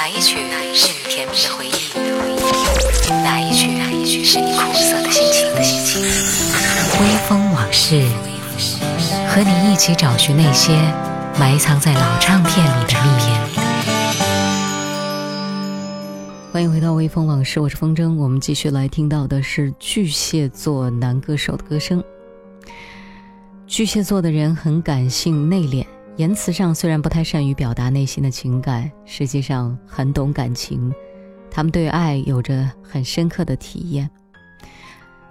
哪一曲是你甜蜜的回忆？哪一曲是你苦涩的心情？微风往事，和你一起找寻那些埋藏在老唱片里的秘密。欢迎回到微风往事，我是风筝。我们继续来听到的是巨蟹座男歌手的歌声。巨蟹座的人很感性内敛，言辞上虽然不太善于表达内心的情感，实际上很懂感情。他们对爱有着很深刻的体验，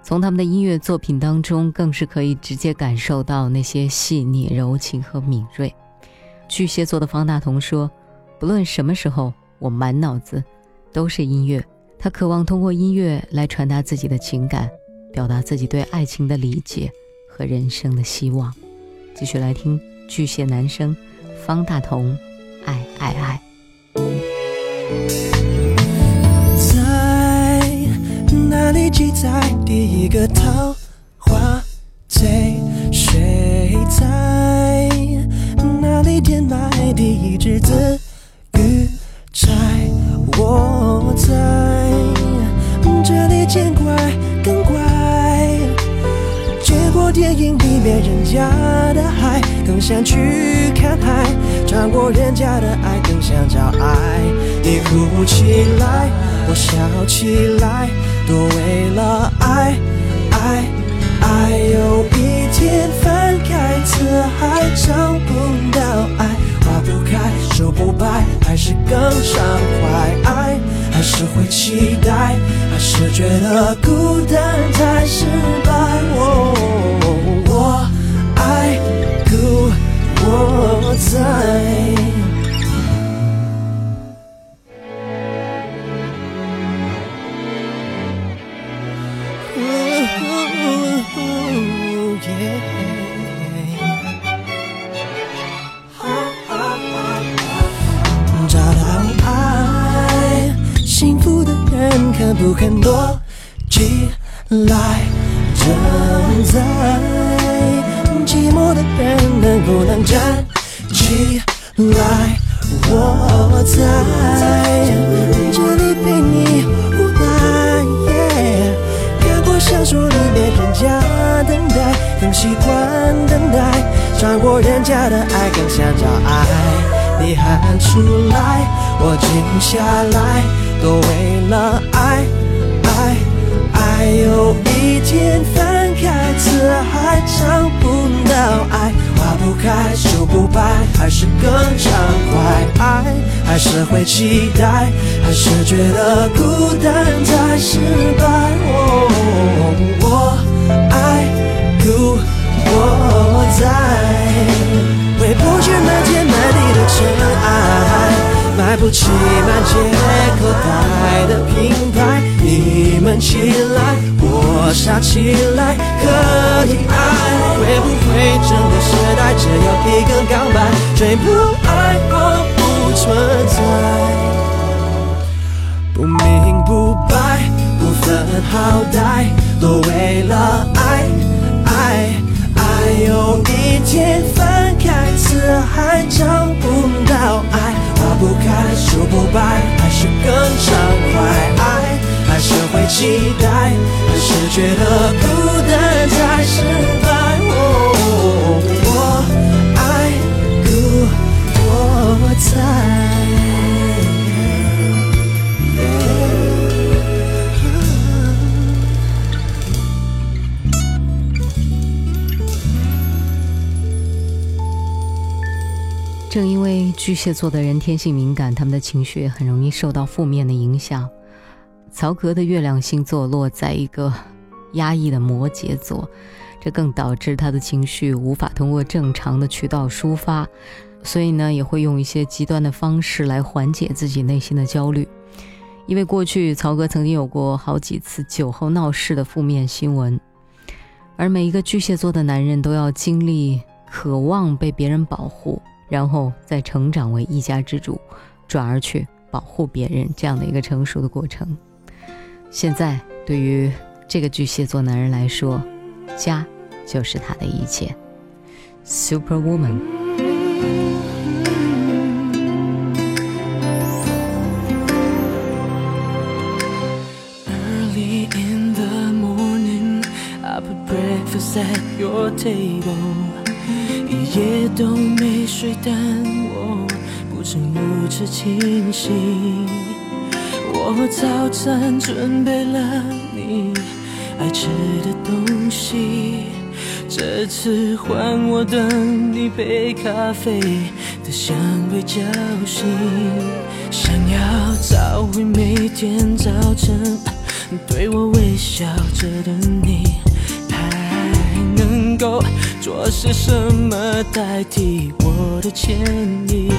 从他们的音乐作品当中，更是可以直接感受到那些细腻、柔情和敏锐。巨蟹座的方大同说：“不论什么时候，我满脑子都是音乐。他渴望通过音乐来传达自己的情感，表达自己对爱情的理解。”和人生的希望，继续来听巨蟹男生方大同，爱爱爱。在哪里记载第一个桃别人家的海，更想去看海；穿过人家的爱，更想找爱。你哭起来，我笑起来，都为了爱，爱，爱。有一天翻开辞海，找不到爱，花不开，树不白，还是更畅快。爱，还是会期待，还是觉得孤单太失败。哦。我爱故我在。找到爱，幸福的人肯不肯躲起来？正在我的人能不能站起来？我在这里陪你无奈。看过小说里面人家等待，更习惯等待；穿过人家的爱，更想找爱。你喊出来，我静下来，都为了爱，爱，爱。有一天翻开词海，找不到爱，花不开，树不白，还是更畅快。爱还是会期待，还是觉得孤单太失败。我爱故我在，回不去满天满地的尘埃。买不起满街口袋的品牌，你们起来，我傻起来，可以爱。会不会整个时代只有一个告白，最不爱我不存在，不明不白，不分好歹，期待，还是觉得孤单才失败？我爱故我在。正因为巨蟹座的人天性敏感，他们的情绪很容易受到负面的影响。曹格的月亮星座落在一个压抑的摩羯座，这更导致他的情绪无法通过正常的渠道抒发，所以呢，也会用一些极端的方式来缓解自己内心的焦虑。因为过去曹格曾经有过好几次酒后闹事的负面新闻，而每一个巨蟹座的男人都要经历渴望被别人保护。然后再成长为一家之主，转而去保护别人这样的一个成熟的过程。现在对于这个巨蟹座男人来说，家就是他的一切。Superwoman。At your table，一夜都没睡，但我不曾如此清醒。我早餐准备了你爱吃的东西，这次换我等你杯咖啡的香味叫醒，想要找回每天早晨对我微笑着的你，还能够做些什么代替我的歉意？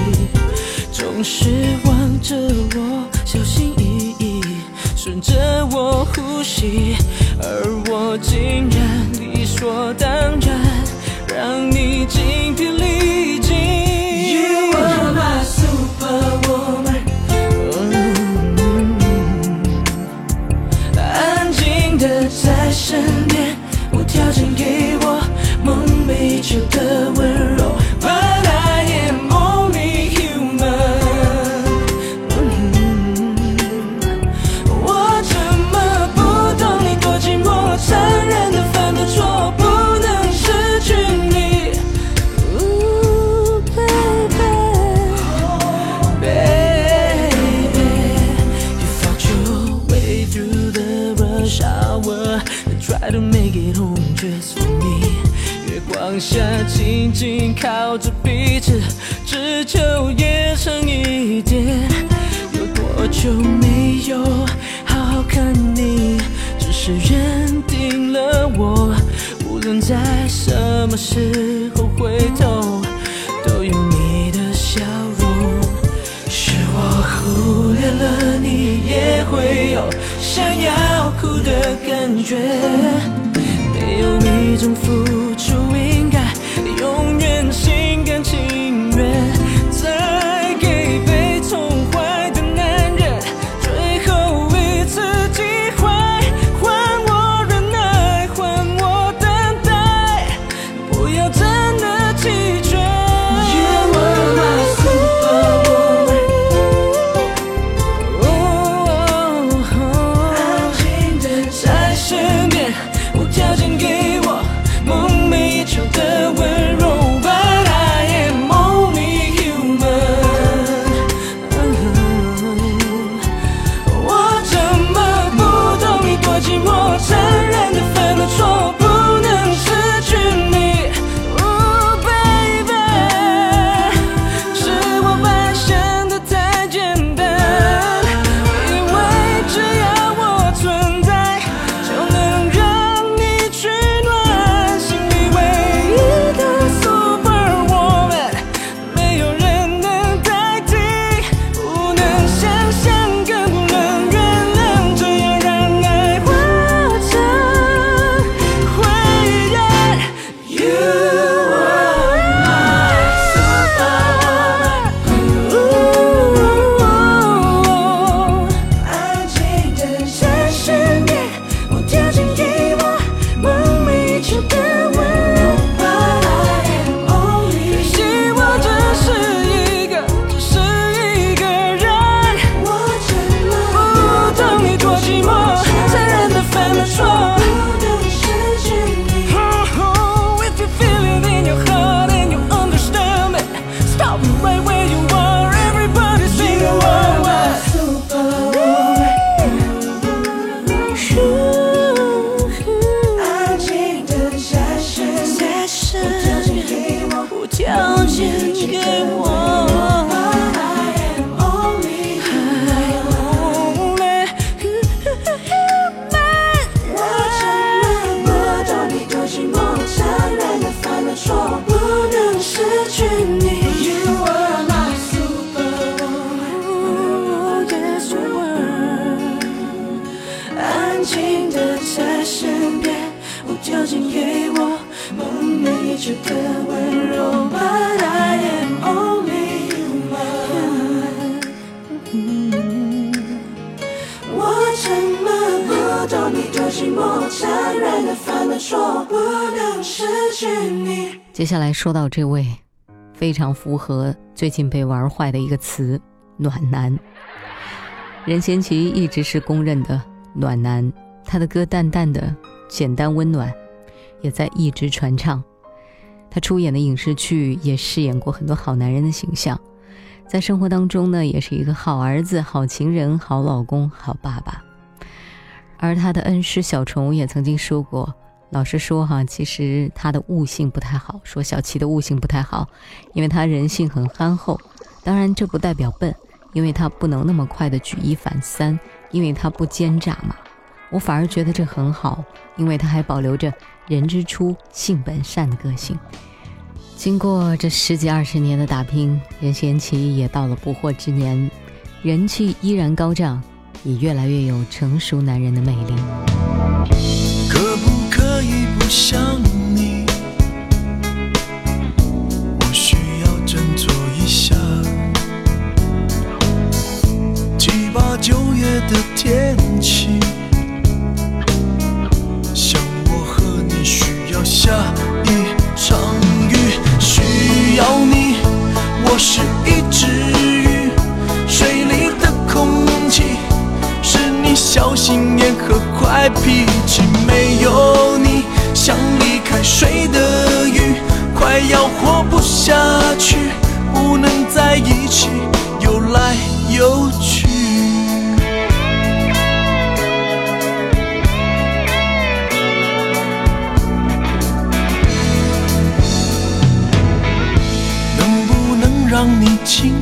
总是望着我小心翼翼，顺着我呼吸，而我竟然理所当然让你精疲力尽。You are my super. 觉，失去你。接下来说到这位，非常符合最近被玩坏的一个词“暖男”。任贤齐一直是公认的暖男，他的歌淡淡的、简单温暖，也在一直传唱。他出演的影视剧也饰演过很多好男人的形象，在生活当中呢，也是一个好儿子、好情人、好老公、好爸爸。而他的恩师小虫也曾经说过：“老实说哈，其实他的悟性不太好。说小齐的悟性不太好，因为他人性很憨厚。当然，这不代表笨，因为他不能那么快的举一反三，因为他不奸诈嘛。我反而觉得这很好，因为他还保留着。”人之初，性本善的个性。经过这十几二十年的打拼，任贤齐也到了不惑之年，人气依然高涨，也越来越有成熟男人的魅力。可不可以不想你？我需要振作一下。七八九月的天气。像我和你需要下一场雨，需要你。我是一只鱼，水里的空气是你小心眼和坏脾气。没有你，像离开水的鱼，快要活不下去，不能在一起游来游去。能不能让你清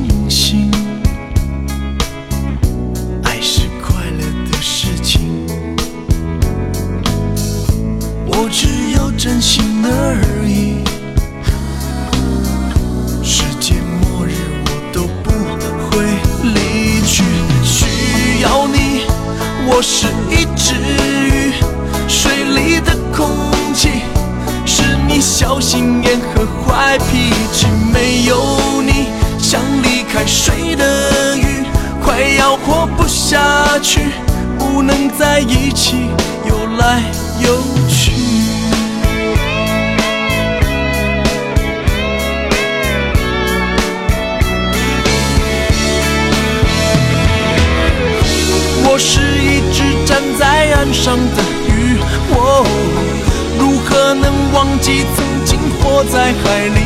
忘记曾经活在海里？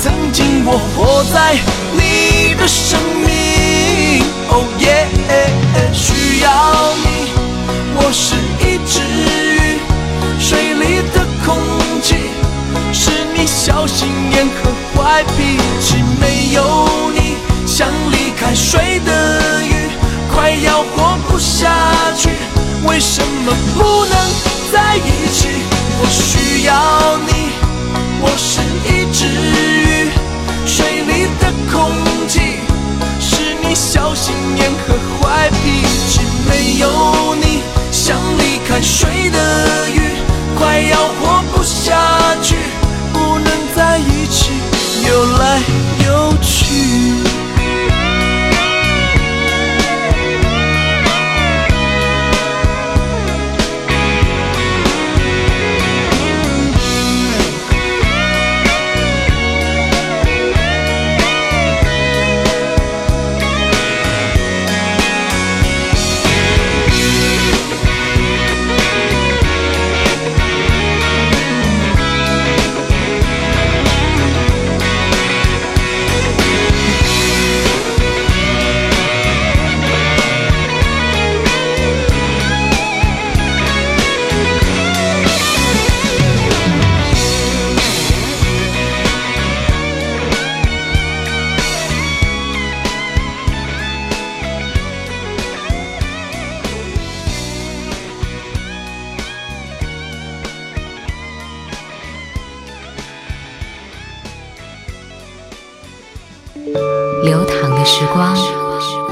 曾经我活在。你的生命，哦耶，需要你。我是一只鱼，水里的空气是你小心眼和坏脾气。没有你，像离开水的鱼，快要活不下去。为什么不能在一起？我需要你，我是一只鱼。水里的空气是你小心眼和坏脾气，没有你像离开水的鱼，快要活不下去，不能在一起游来游去。流淌的时光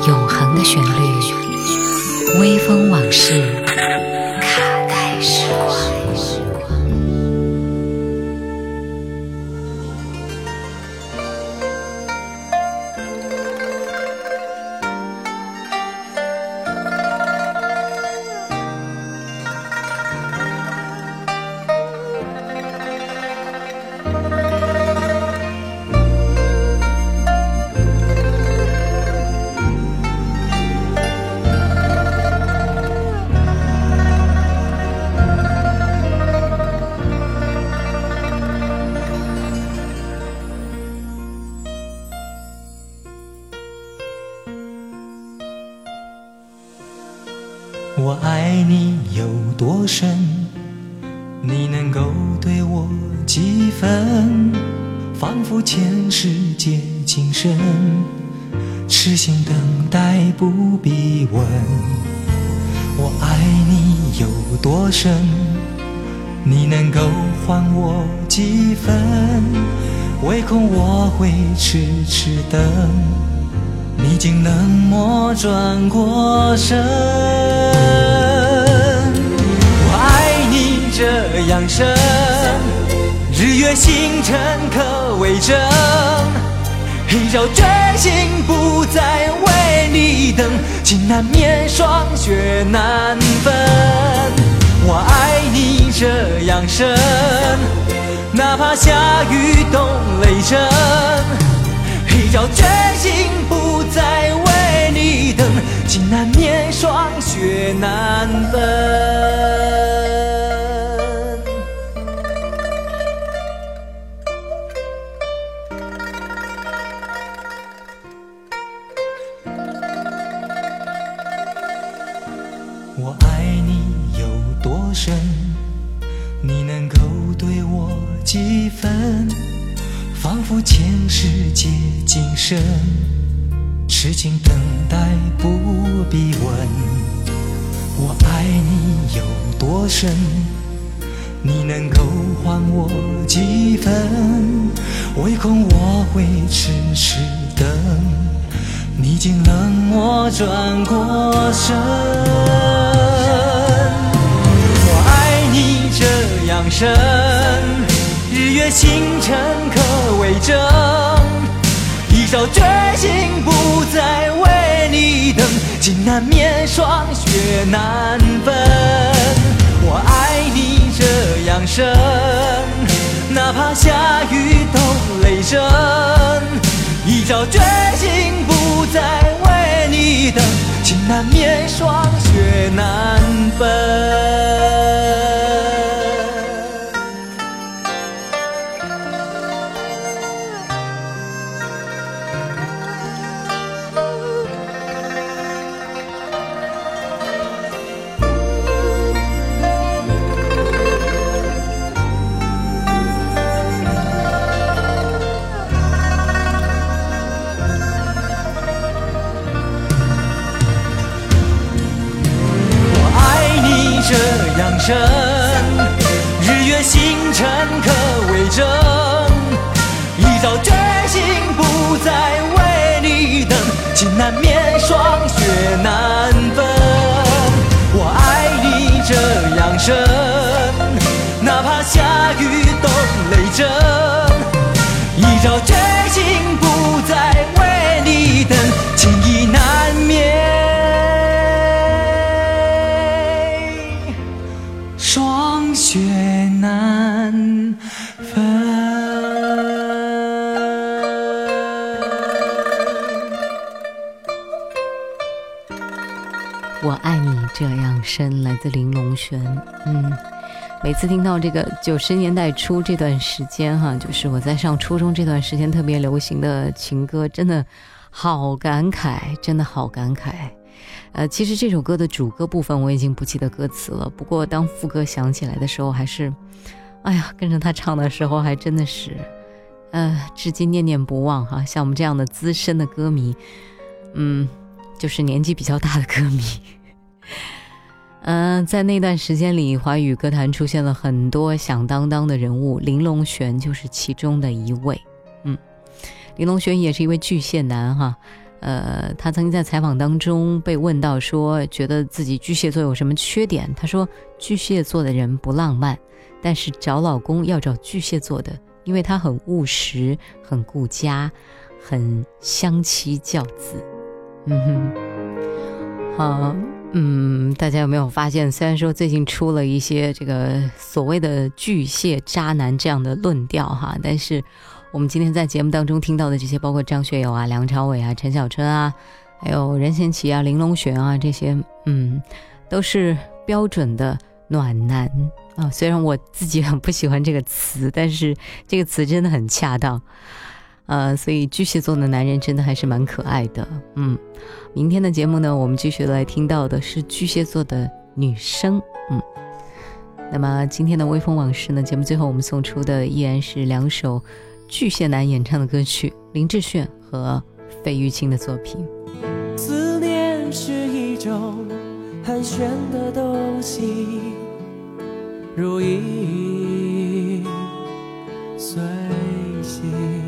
永恒的旋律微风往事。我爱你有多深？你能够对我几分？仿佛前世结今生，痴心等待不必问。我爱你有多深？你能够还我几分？唯恐我会痴痴等，你竟冷漠转过身。这样深，日月星辰可为证。一朝决心不再为你等，情难免霜雪难分。我爱你这样深，哪怕下雨冻雷震。一朝决心不再为你等，情难免霜雪难分。今生，痴情等待不必问。我爱你有多深？你能够还我几分？唯恐我会痴痴等。你竟冷漠转过身，我爱你这样深，日月星辰可为证。一朝决心不再为你等，情难免霜雪难分。我爱你这样深，哪怕下雨冻雷声。一朝决心不再为你等，情难免霜雪难分。自玲珑璇。嗯，每次听到这个九十年代初这段时间哈，就是我在上初中这段时间特别流行的情歌，真的好感慨，真的好感慨。呃，其实这首歌的主歌部分我已经不记得歌词了，不过当副歌响起来的时候，还是，哎呀，跟着他唱的时候，还真的是，呃，至今念念不忘哈。像我们这样的资深的歌迷，嗯。就是年纪比较大的歌迷，嗯、在那段时间里，华语歌坛出现了很多响当当的人物，林隆璇就是其中的一位。嗯，林隆璇也是一位巨蟹男哈，呃，他曾经在采访当中被问到说，觉得自己巨蟹座有什么缺点？他说，巨蟹座的人不浪漫，但是找老公要找巨蟹座的，因为他很务实，很顾家，很相妻教子。嗯哼，好，嗯，大家有没有发现？虽然说最近出了一些这个所谓的巨蟹渣男这样的论调哈，但是我们今天在节目当中听到的这些，包括张学友啊、梁朝伟啊、陈小春啊，还有任贤齐啊、林隆璇啊这些，嗯，都是标准的暖男啊。虽然我自己很不喜欢这个词，但是这个词真的很恰当。呃，所以巨蟹座的男人真的还是蛮可爱的。嗯，明天的节目呢，我们继续来听到的是巨蟹座的女生。嗯，那么今天的微风往事呢，节目最后我们送出的依然是两首巨蟹男演唱的歌曲，林志炫和费玉清的作品。思念是一种寒暄的东西，如影随形。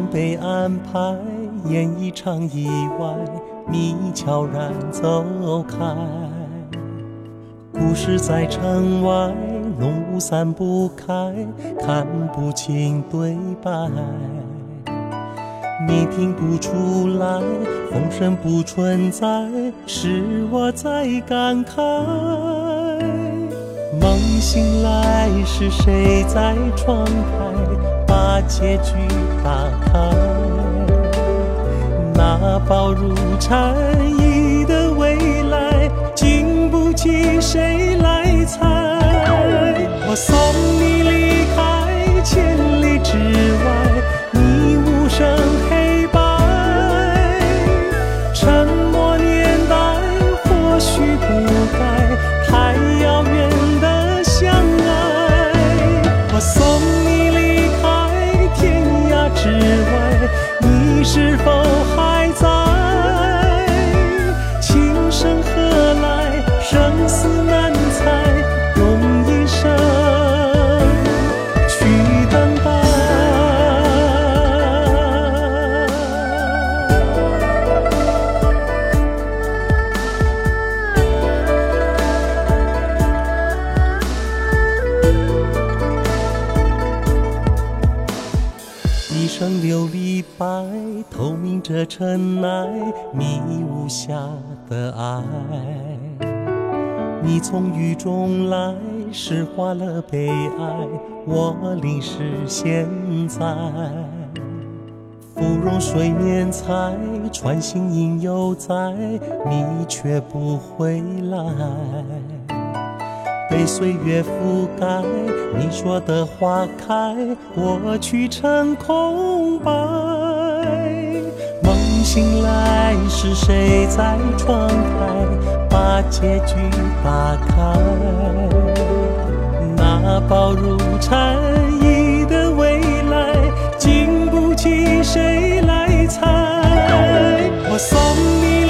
被安排，演一场意外，你悄然走开。故事在城外，浓雾散不开，看不清对白。你听不出来，风声不存在，是我在感慨。梦醒来，是谁在窗台把结局打开？那薄如蝉翼的未来，经不起谁来猜。我送你离开千里之外，你无声。尘埃，迷雾下的爱。你从雨中来，诗化了悲哀，我淋湿现在。芙蓉水面采，穿行影犹在，你却不回来。被岁月覆盖，你说的花开，我去成空白。醒来，是谁在窗台把结局打开？那薄如蝉翼的未来，经不起谁来猜。我送你